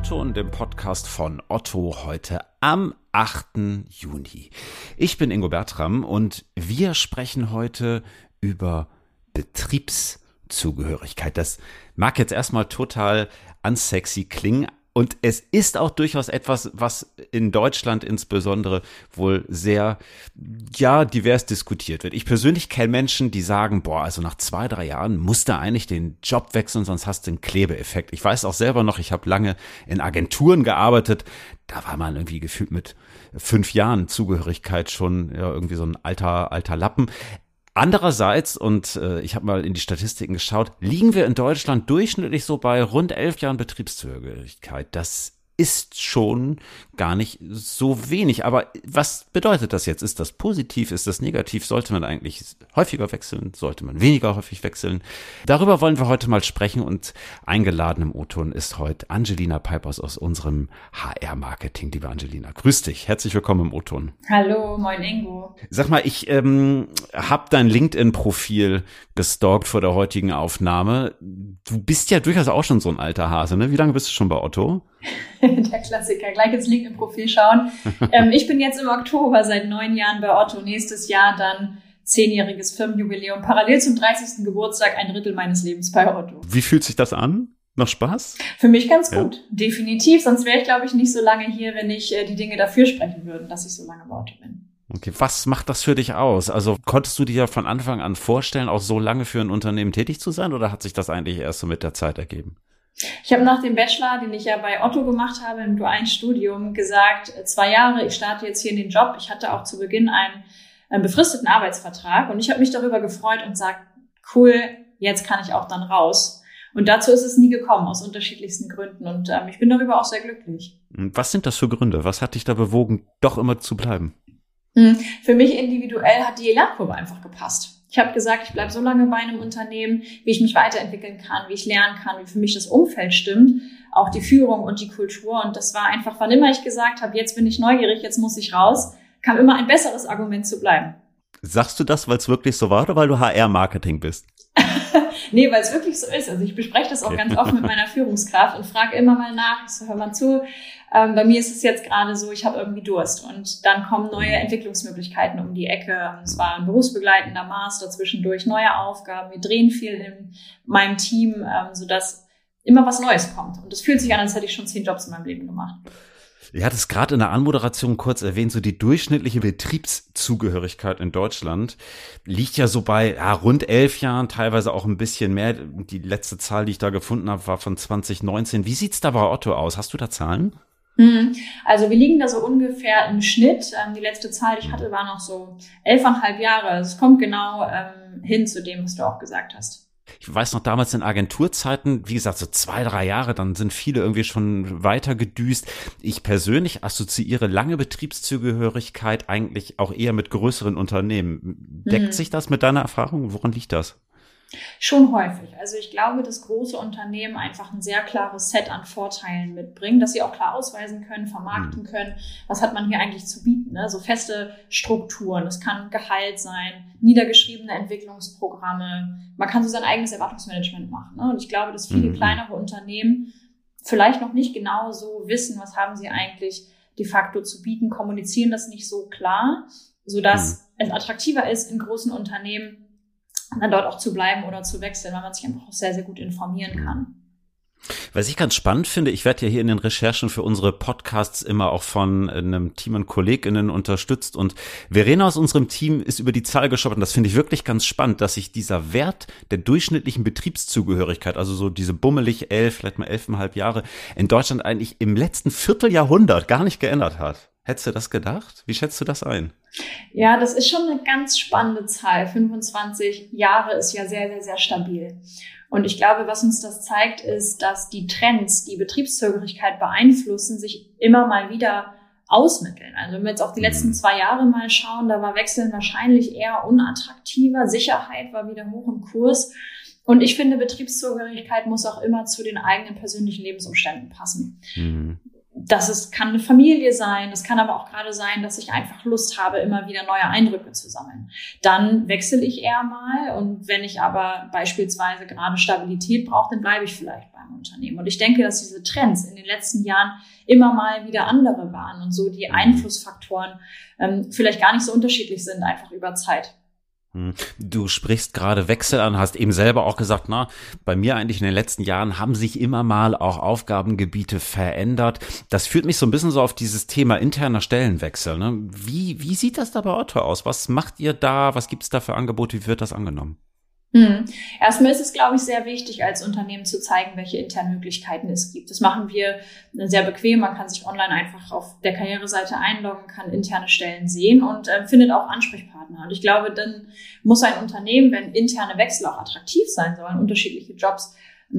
O-Ton, dem Podcast von Otto heute am 8. Juni. Ich bin Ingo Bertram und wir sprechen heute über Betriebszugehörigkeit. Das mag jetzt erstmal total unsexy klingen, und es ist auch durchaus etwas, was in Deutschland insbesondere wohl sehr, ja, divers diskutiert wird. Ich persönlich kenne Menschen, die sagen, boah, also nach zwei, drei Jahren musst du eigentlich den Job wechseln, sonst hast du einen Klebeeffekt. Ich weiß auch selber noch, ich habe lange in Agenturen gearbeitet. Da war man irgendwie gefühlt mit fünf Jahren Zugehörigkeit schon ja, irgendwie so ein alter, alter Lappen. Andererseits, und äh, ich habe mal in die Statistiken geschaut, liegen wir in Deutschland durchschnittlich so bei rund elf Jahren Betriebszugehörigkeit. Das ist schon gar nicht so wenig. Aber was bedeutet das jetzt? Ist das positiv? Ist das negativ? Sollte man eigentlich häufiger wechseln? Sollte man weniger häufig wechseln? Darüber wollen wir heute mal sprechen und eingeladen im O-Ton ist heute Angelina Peipers aus unserem HR-Marketing. Liebe Angelina, grüß dich. Herzlich willkommen im O-Ton. Hallo, moin Ingo. Sag mal, ich ähm, habe dein LinkedIn-Profil gestalkt vor der heutigen Aufnahme. Du bist ja durchaus auch schon so ein alter Hase, ne? Wie lange bist du schon bei Otto? Der Klassiker, gleich ins LinkedIn-Profil schauen. ähm, ich bin jetzt im Oktober seit neun Jahren bei Otto. Nächstes Jahr dann zehnjähriges Firmenjubiläum. Parallel zum 30. Geburtstag ein Drittel meines Lebens bei Otto. Wie fühlt sich das an? Noch Spaß? Für mich ganz gut, ja. definitiv. Sonst wäre ich, glaube ich, nicht so lange hier, wenn ich äh, die Dinge dafür sprechen würde, dass ich so lange bei Otto bin. Okay, was macht das für dich aus? Also konntest du dir von Anfang an vorstellen, auch so lange für ein Unternehmen tätig zu sein oder hat sich das eigentlich erst so mit der Zeit ergeben? Ich habe nach dem Bachelor, den ich ja bei Otto gemacht habe, im dualen Studium, gesagt, äh, zwei Jahre, ich starte jetzt hier in den Job. Ich hatte auch zu Beginn einen, einen befristeten Arbeitsvertrag und ich habe mich darüber gefreut und sagt, cool, jetzt kann ich auch dann raus. Und dazu ist es nie gekommen, aus unterschiedlichsten Gründen. Und ähm, ich bin darüber auch sehr glücklich. Was sind das für Gründe? Was hat dich da bewogen, doch immer zu bleiben? Hm, für mich individuell hat die Lernkurve einfach gepasst. Ich habe gesagt, ich bleibe so lange bei einem Unternehmen, wie ich mich weiterentwickeln kann, wie ich lernen kann, wie für mich das Umfeld stimmt, auch die Führung und die Kultur. Und das war einfach, wann immer ich gesagt habe, jetzt bin ich neugierig, jetzt muss ich raus, kam immer ein besseres Argument zu bleiben. Sagst du das, weil es wirklich so war oder weil du HR-Marketing bist? Nee, weil es wirklich so ist. Also ich bespreche das auch ganz oft mit meiner Führungskraft und frage immer mal nach, ich so, hör mal zu, ähm, bei mir ist es jetzt gerade so, ich habe irgendwie Durst und dann kommen neue Entwicklungsmöglichkeiten um die Ecke. Es war ein berufsbegleitender Master zwischendurch, neue Aufgaben. Wir drehen viel in meinem Team, ähm, sodass immer was Neues kommt. Und es fühlt sich an, als hätte ich schon zehn Jobs in meinem Leben gemacht. Ihr hattet es gerade in der Anmoderation kurz erwähnt, so die durchschnittliche Betriebszugehörigkeit in Deutschland liegt ja so bei ja, rund elf Jahren, teilweise auch ein bisschen mehr. Die letzte Zahl, die ich da gefunden habe, war von 2019. Wie sieht's da bei Otto aus? Hast du da Zahlen? Mhm. Also wir liegen da so ungefähr im Schnitt. Ähm, die letzte Zahl, die ich hatte, war noch so elfeinhalb Jahre. Es kommt genau ähm, hin zu dem, was du auch gesagt hast. Ich weiß noch damals in Agenturzeiten, wie gesagt, so zwei, drei Jahre, dann sind viele irgendwie schon weiter gedüst. Ich persönlich assoziiere lange Betriebszugehörigkeit eigentlich auch eher mit größeren Unternehmen. Deckt mhm. sich das mit deiner Erfahrung? Woran liegt das? Schon häufig. Also ich glaube, dass große Unternehmen einfach ein sehr klares Set an Vorteilen mitbringen, dass sie auch klar ausweisen können, vermarkten mhm. können. Was hat man hier eigentlich zu bieten? Ne? So feste Strukturen. Es kann Gehalt sein, niedergeschriebene Entwicklungsprogramme. Man kann so sein eigenes Erwartungsmanagement machen. Ne? Und ich glaube, dass viele mhm. kleinere Unternehmen vielleicht noch nicht genau so wissen, was haben sie eigentlich de facto zu bieten, kommunizieren das nicht so klar, sodass mhm. es attraktiver ist, in großen Unternehmen dann dort auch zu bleiben oder zu wechseln, weil man sich einfach auch sehr, sehr gut informieren kann. Was ich ganz spannend finde, ich werde ja hier in den Recherchen für unsere Podcasts immer auch von einem Team an KollegInnen unterstützt und Verena aus unserem Team ist über die Zahl gestolpert und das finde ich wirklich ganz spannend, dass sich dieser Wert der durchschnittlichen Betriebszugehörigkeit, also so diese bummelig elf, vielleicht mal elfeinhalb Jahre, in Deutschland eigentlich im letzten Vierteljahrhundert gar nicht geändert hat. Hättest du das gedacht? Wie schätzt du das ein? Ja, das ist schon eine ganz spannende Zahl. 25 Jahre ist ja sehr, sehr, sehr stabil. Und ich glaube, was uns das zeigt, ist, dass die Trends, die Betriebszögerigkeit beeinflussen, sich immer mal wieder ausmitteln. Also wenn wir jetzt auf die letzten mhm. zwei Jahre mal schauen, da war Wechseln wahrscheinlich eher unattraktiver, Sicherheit war wieder hoch im Kurs. Und ich finde, Betriebszugehörigkeit muss auch immer zu den eigenen persönlichen Lebensumständen passen. Mhm das ist, kann eine Familie sein, das kann aber auch gerade sein, dass ich einfach Lust habe, immer wieder neue Eindrücke zu sammeln. Dann wechsle ich eher mal und wenn ich aber beispielsweise gerade Stabilität brauche, dann bleibe ich vielleicht beim Unternehmen. Und ich denke, dass diese Trends in den letzten Jahren immer mal wieder andere waren und so die Einflussfaktoren ähm, vielleicht gar nicht so unterschiedlich sind, einfach über Zeit. Hm. Du sprichst gerade Wechsel an, hast eben selber auch gesagt, na, bei mir eigentlich in den letzten Jahren haben sich immer mal auch Aufgabengebiete verändert. Das führt mich so ein bisschen so auf dieses Thema interner Stellenwechsel. Ne? Wie, wie sieht das da bei Otto aus? Was macht ihr da? Was gibt es da für Angebote? Wie wird das angenommen? Hm. Erstmal ist es, glaube ich, sehr wichtig, als Unternehmen zu zeigen, welche internen Möglichkeiten es gibt. Das machen wir sehr bequem. Man kann sich online einfach auf der Karriereseite einloggen, kann interne Stellen sehen und äh, findet auch Ansprechpartner. Und ich glaube, dann muss ein Unternehmen, wenn interne Wechsel auch attraktiv sein sollen, unterschiedliche Jobs,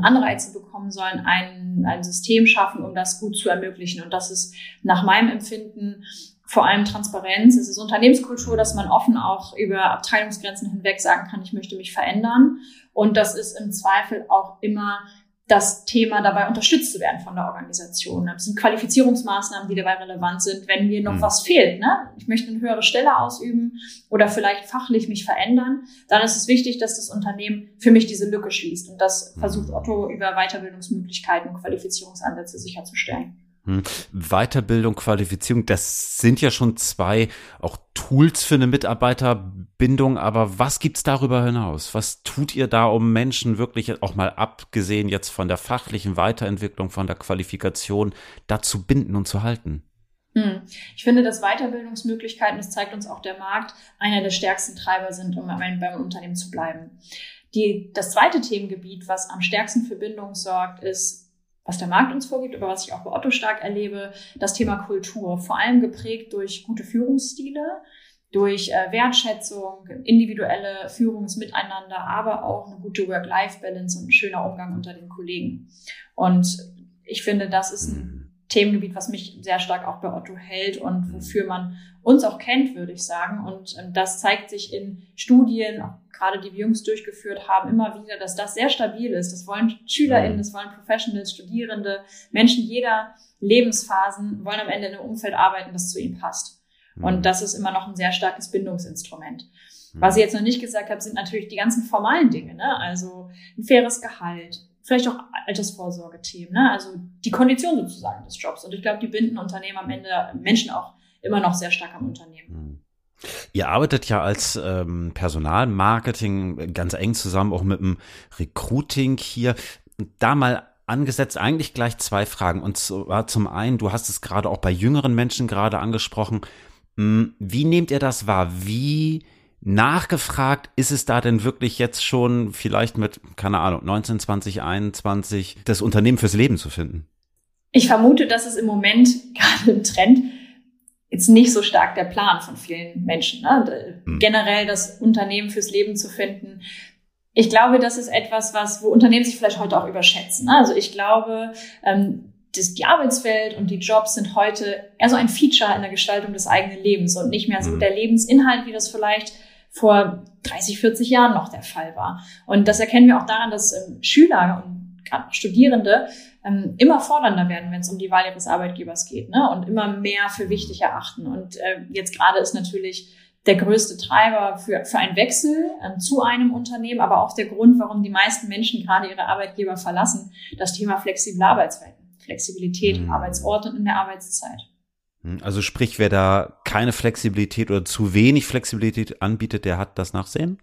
Anreize bekommen sollen, ein, ein System schaffen, um das gut zu ermöglichen. Und das ist nach meinem Empfinden vor allem Transparenz. Es ist Unternehmenskultur, dass man offen auch über Abteilungsgrenzen hinweg sagen kann, ich möchte mich verändern. Und das ist im Zweifel auch immer das Thema dabei unterstützt zu werden von der Organisation. Das sind Qualifizierungsmaßnahmen, die dabei relevant sind, wenn mir noch mhm. was fehlt. Ne? Ich möchte eine höhere Stelle ausüben oder vielleicht fachlich mich verändern. Dann ist es wichtig, dass das Unternehmen für mich diese Lücke schließt. Und das versucht hm. Otto über Weiterbildungsmöglichkeiten und Qualifizierungsansätze sicherzustellen. Hm. Weiterbildung, Qualifizierung, das sind ja schon zwei auch Tools für eine Mitarbeiterbindung, aber was gibt's darüber hinaus? Was tut ihr da, um Menschen wirklich auch mal abgesehen jetzt von der fachlichen Weiterentwicklung, von der Qualifikation, da zu binden und zu halten? Hm. Ich finde, dass Weiterbildungsmöglichkeiten, das zeigt uns auch der Markt, einer der stärksten Treiber sind, um beim Unternehmen zu bleiben. Die, das zweite Themengebiet, was am stärksten für Bindung sorgt, ist was der Markt uns vorgibt, aber was ich auch bei Otto stark erlebe, das Thema Kultur, vor allem geprägt durch gute Führungsstile, durch äh, Wertschätzung, individuelle Führungsmiteinander, aber auch eine gute Work-Life-Balance und ein schöner Umgang unter den Kollegen. Und ich finde, das ist ein. Themengebiet, was mich sehr stark auch bei Otto hält und mhm. wofür man uns auch kennt, würde ich sagen. Und ähm, das zeigt sich in Studien, gerade die wir jüngst durchgeführt haben, immer wieder, dass das sehr stabil ist. Das wollen SchülerInnen, mhm. das wollen Professionals, Studierende, Menschen jeder Lebensphasen wollen am Ende in einem Umfeld arbeiten, das zu ihnen passt. Und mhm. das ist immer noch ein sehr starkes Bindungsinstrument. Was ich jetzt noch nicht gesagt habe, sind natürlich die ganzen formalen Dinge, ne? Also ein faires Gehalt, vielleicht auch Altersvorsorgethemen, ne? also die Kondition sozusagen des Jobs. Und ich glaube, die binden Unternehmen am Ende Menschen auch immer noch sehr stark am Unternehmen. Hm. Ihr arbeitet ja als ähm, Personalmarketing ganz eng zusammen, auch mit dem Recruiting hier. Da mal angesetzt eigentlich gleich zwei Fragen. Und zwar zum einen, du hast es gerade auch bei jüngeren Menschen gerade angesprochen. Hm, wie nehmt ihr das wahr? Wie nachgefragt, ist es da denn wirklich jetzt schon vielleicht mit, keine Ahnung, 19, 20, 21 das Unternehmen fürs Leben zu finden? Ich vermute, dass es im Moment gerade im Trend jetzt nicht so stark der Plan von vielen Menschen. Ne? Hm. Generell das Unternehmen fürs Leben zu finden. Ich glaube, das ist etwas, was, wo Unternehmen sich vielleicht heute auch überschätzen. Ne? Also ich glaube, ähm, das, die Arbeitswelt und die Jobs sind heute eher so ein Feature in der Gestaltung des eigenen Lebens und nicht mehr so hm. der Lebensinhalt, wie das vielleicht vor 30, 40 Jahren noch der Fall war. Und das erkennen wir auch daran, dass ähm, Schüler und gerade Studierende ähm, immer fordernder werden, wenn es um die Wahl ihres Arbeitgebers geht ne? und immer mehr für wichtig erachten. Und äh, jetzt gerade ist natürlich der größte Treiber für, für einen Wechsel ähm, zu einem Unternehmen, aber auch der Grund, warum die meisten Menschen gerade ihre Arbeitgeber verlassen, das Thema flexible Arbeitszeiten, Flexibilität im mhm. Arbeitsort und in der Arbeitszeit. Hm, also sprich, wer da keine Flexibilität oder zu wenig Flexibilität anbietet, der hat das Nachsehen?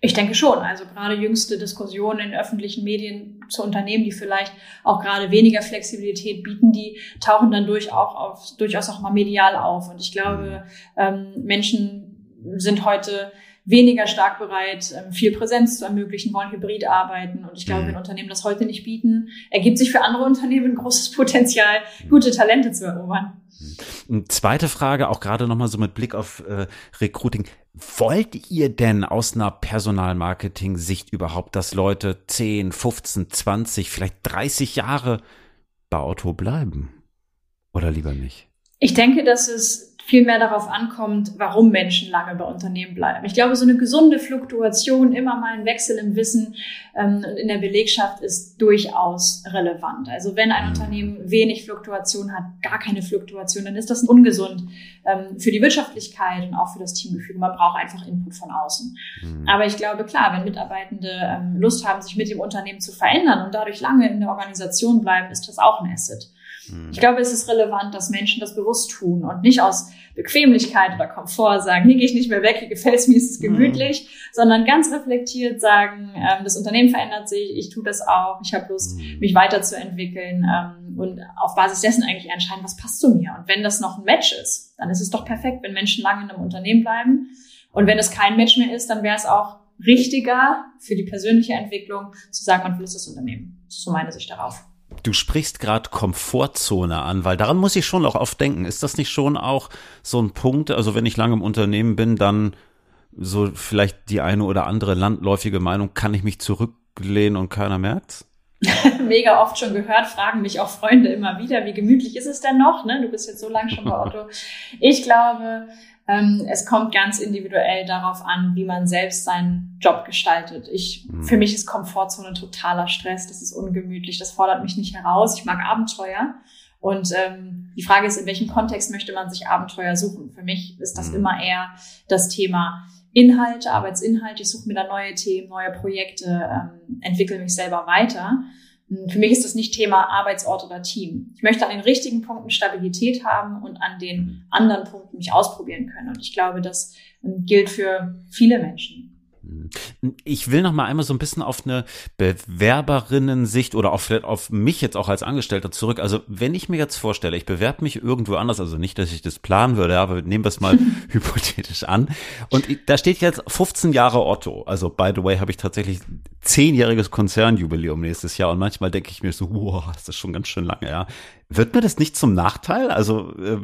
Ich denke schon. Also gerade jüngste Diskussionen in öffentlichen Medien zu Unternehmen, die vielleicht auch gerade weniger Flexibilität bieten, die tauchen dann durch auch auf, durchaus auch mal medial auf. Und ich glaube, ähm, Menschen sind heute weniger stark bereit, ähm, viel Präsenz zu ermöglichen, wollen hybrid arbeiten. Und ich glaube, mhm. wenn Unternehmen das heute nicht bieten, ergibt sich für andere Unternehmen ein großes Potenzial, gute Talente zu erobern. Zweite Frage, auch gerade nochmal so mit Blick auf äh, Recruiting. Wollt ihr denn aus einer Personalmarketing-Sicht überhaupt, dass Leute 10, 15, 20, vielleicht 30 Jahre bei Auto bleiben? Oder lieber nicht? Ich denke, dass es viel mehr darauf ankommt, warum Menschen lange bei Unternehmen bleiben. Ich glaube, so eine gesunde Fluktuation, immer mal ein Wechsel im Wissen ähm, in der Belegschaft ist durchaus relevant. Also wenn ein mhm. Unternehmen wenig Fluktuation hat, gar keine Fluktuation, dann ist das ungesund ähm, für die Wirtschaftlichkeit und auch für das Teamgefühl. Man braucht einfach Input von außen. Mhm. Aber ich glaube, klar, wenn Mitarbeitende ähm, Lust haben, sich mit dem Unternehmen zu verändern und dadurch lange in der Organisation bleiben, ist das auch ein Asset. Mhm. Ich glaube, es ist relevant, dass Menschen das bewusst tun und nicht aus Bequemlichkeit oder Komfort sagen, hier gehe ich nicht mehr weg, hier gefällt es mir, ist es mhm. gemütlich, mhm. sondern ganz reflektiert sagen, ähm, das Unternehmen verändert sich, ich tue das auch, ich habe Lust, mhm. mich weiterzuentwickeln ähm, und auf Basis dessen eigentlich entscheiden, was passt zu mir. Und wenn das noch ein Match ist, dann ist es doch perfekt, wenn Menschen lange in einem Unternehmen bleiben. Und wenn es kein Match mehr ist, dann wäre es auch richtiger für die persönliche Entwicklung zu sagen, man verlässt das Unternehmen. Das ist so meine Sicht darauf. Du sprichst gerade Komfortzone an, weil daran muss ich schon auch oft denken. Ist das nicht schon auch so ein Punkt? Also wenn ich lange im Unternehmen bin, dann so vielleicht die eine oder andere landläufige Meinung, kann ich mich zurücklehnen und keiner merkt's? Mega oft schon gehört, fragen mich auch Freunde immer wieder, wie gemütlich ist es denn noch? Ne? Du bist jetzt so lange schon bei Otto. Ich glaube, es kommt ganz individuell darauf an, wie man selbst seinen Job gestaltet. Ich, mhm. für mich ist Komfortzone totaler Stress. Das ist ungemütlich. Das fordert mich nicht heraus. Ich mag Abenteuer. Und ähm, die Frage ist, in welchem Kontext möchte man sich Abenteuer suchen? Für mich ist das mhm. immer eher das Thema Inhalte, Arbeitsinhalte. Ich suche mir da neue Themen, neue Projekte, ähm, entwickle mich selber weiter. Für mich ist das nicht Thema Arbeitsort oder Team. Ich möchte an den richtigen Punkten Stabilität haben und an den anderen Punkten mich ausprobieren können. Und ich glaube, das ähm, gilt für viele Menschen. Ich will noch mal einmal so ein bisschen auf eine Bewerberinnen-Sicht oder auch vielleicht auf mich jetzt auch als Angestellter zurück. Also wenn ich mir jetzt vorstelle, ich bewerbe mich irgendwo anders, also nicht, dass ich das planen würde, aber nehmen wir es mal hypothetisch an. Und da steht jetzt 15 Jahre Otto. Also by the way, habe ich tatsächlich zehnjähriges Konzernjubiläum nächstes Jahr und manchmal denke ich mir so, wow, das ist schon ganz schön lange, ja. Wird mir das nicht zum Nachteil? Also äh,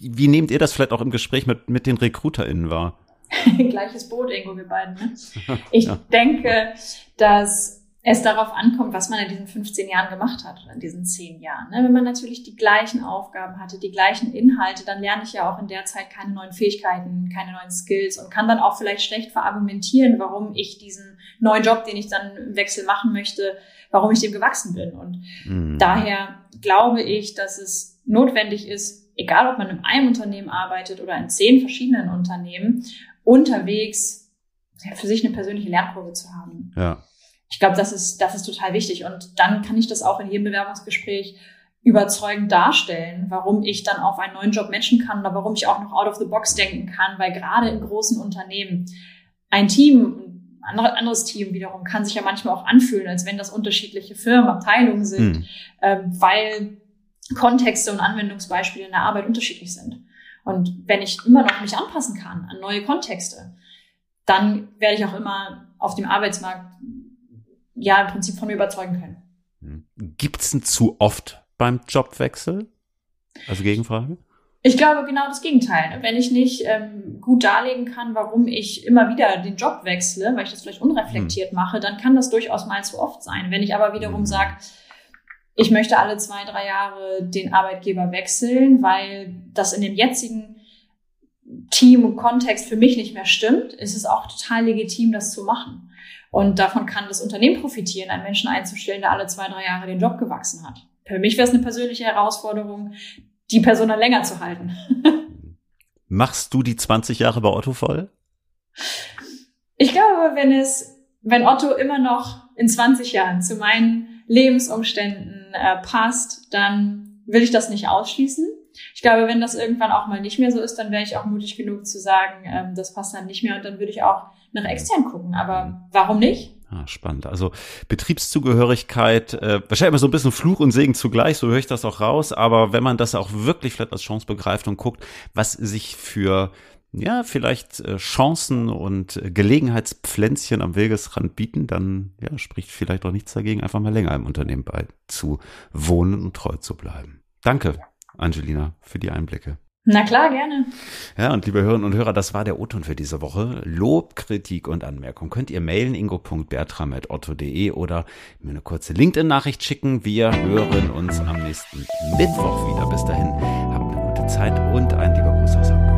wie nehmt ihr das vielleicht auch im Gespräch mit, mit den RecruiterInnen wahr? Gleiches Boot, Ingo, wir beiden. Ne? Ich ja. denke, dass es darauf ankommt, was man in diesen 15 Jahren gemacht hat oder in diesen 10 Jahren. Ne? Wenn man natürlich die gleichen Aufgaben hatte, die gleichen Inhalte, dann lerne ich ja auch in der Zeit keine neuen Fähigkeiten, keine neuen Skills und kann dann auch vielleicht schlecht verargumentieren, warum ich diesen neuen Job, den ich dann im Wechsel machen möchte, warum ich dem gewachsen bin. Und mhm. daher glaube ich, dass es notwendig ist, egal ob man in einem Unternehmen arbeitet oder in zehn verschiedenen Unternehmen, unterwegs für sich eine persönliche Lernkurve zu haben. Ja. Ich glaube, das ist, das ist total wichtig. Und dann kann ich das auch in jedem Bewerbungsgespräch überzeugend darstellen, warum ich dann auf einen neuen Job matchen kann oder warum ich auch noch out of the box denken kann, weil gerade in großen Unternehmen ein Team, ein anderes Team wiederum kann sich ja manchmal auch anfühlen, als wenn das unterschiedliche Firmen, Abteilungen sind, mhm. ähm, weil Kontexte und Anwendungsbeispiele in der Arbeit unterschiedlich sind. Und wenn ich immer noch mich anpassen kann an neue Kontexte, dann werde ich auch immer auf dem Arbeitsmarkt ja im Prinzip von mir überzeugen können. Hm. Gibt's denn zu oft beim Jobwechsel? Also Gegenfrage? Ich glaube genau das Gegenteil. Wenn ich nicht ähm, gut darlegen kann, warum ich immer wieder den Job wechsle, weil ich das vielleicht unreflektiert hm. mache, dann kann das durchaus mal zu oft sein. Wenn ich aber wiederum hm. sage, ich möchte alle zwei, drei Jahre den Arbeitgeber wechseln, weil das in dem jetzigen Team und Kontext für mich nicht mehr stimmt, ist es auch total legitim, das zu machen. Und davon kann das Unternehmen profitieren, einen Menschen einzustellen, der alle zwei, drei Jahre den Job gewachsen hat. Für mich wäre es eine persönliche Herausforderung, die Person dann länger zu halten. Machst du die 20 Jahre bei Otto voll? Ich glaube, wenn es, wenn Otto immer noch in 20 Jahren zu meinen Lebensumständen äh, passt, dann will ich das nicht ausschließen. Ich glaube, wenn das irgendwann auch mal nicht mehr so ist, dann wäre ich auch mutig genug zu sagen, ähm, das passt dann nicht mehr und dann würde ich auch nach extern gucken. Aber warum nicht? Ah, spannend. Also Betriebszugehörigkeit, äh, wahrscheinlich immer so ein bisschen Fluch und Segen zugleich, so höre ich das auch raus. Aber wenn man das auch wirklich vielleicht als Chance begreift und guckt, was sich für ja, vielleicht äh, Chancen und äh, Gelegenheitspflänzchen am Wegesrand bieten, dann ja, spricht vielleicht auch nichts dagegen, einfach mal länger im Unternehmen bei zu wohnen und treu zu bleiben. Danke, Angelina, für die Einblicke. Na klar, gerne. Ja, und liebe Hörerinnen und Hörer, das war der O-Ton für diese Woche. Lob, Kritik und Anmerkung könnt ihr mailen ingo.bertram.otto.de oder mir eine kurze LinkedIn-Nachricht schicken. Wir hören uns am nächsten Mittwoch wieder. Bis dahin, habt eine gute Zeit und ein lieber Gruß aus Hamburg.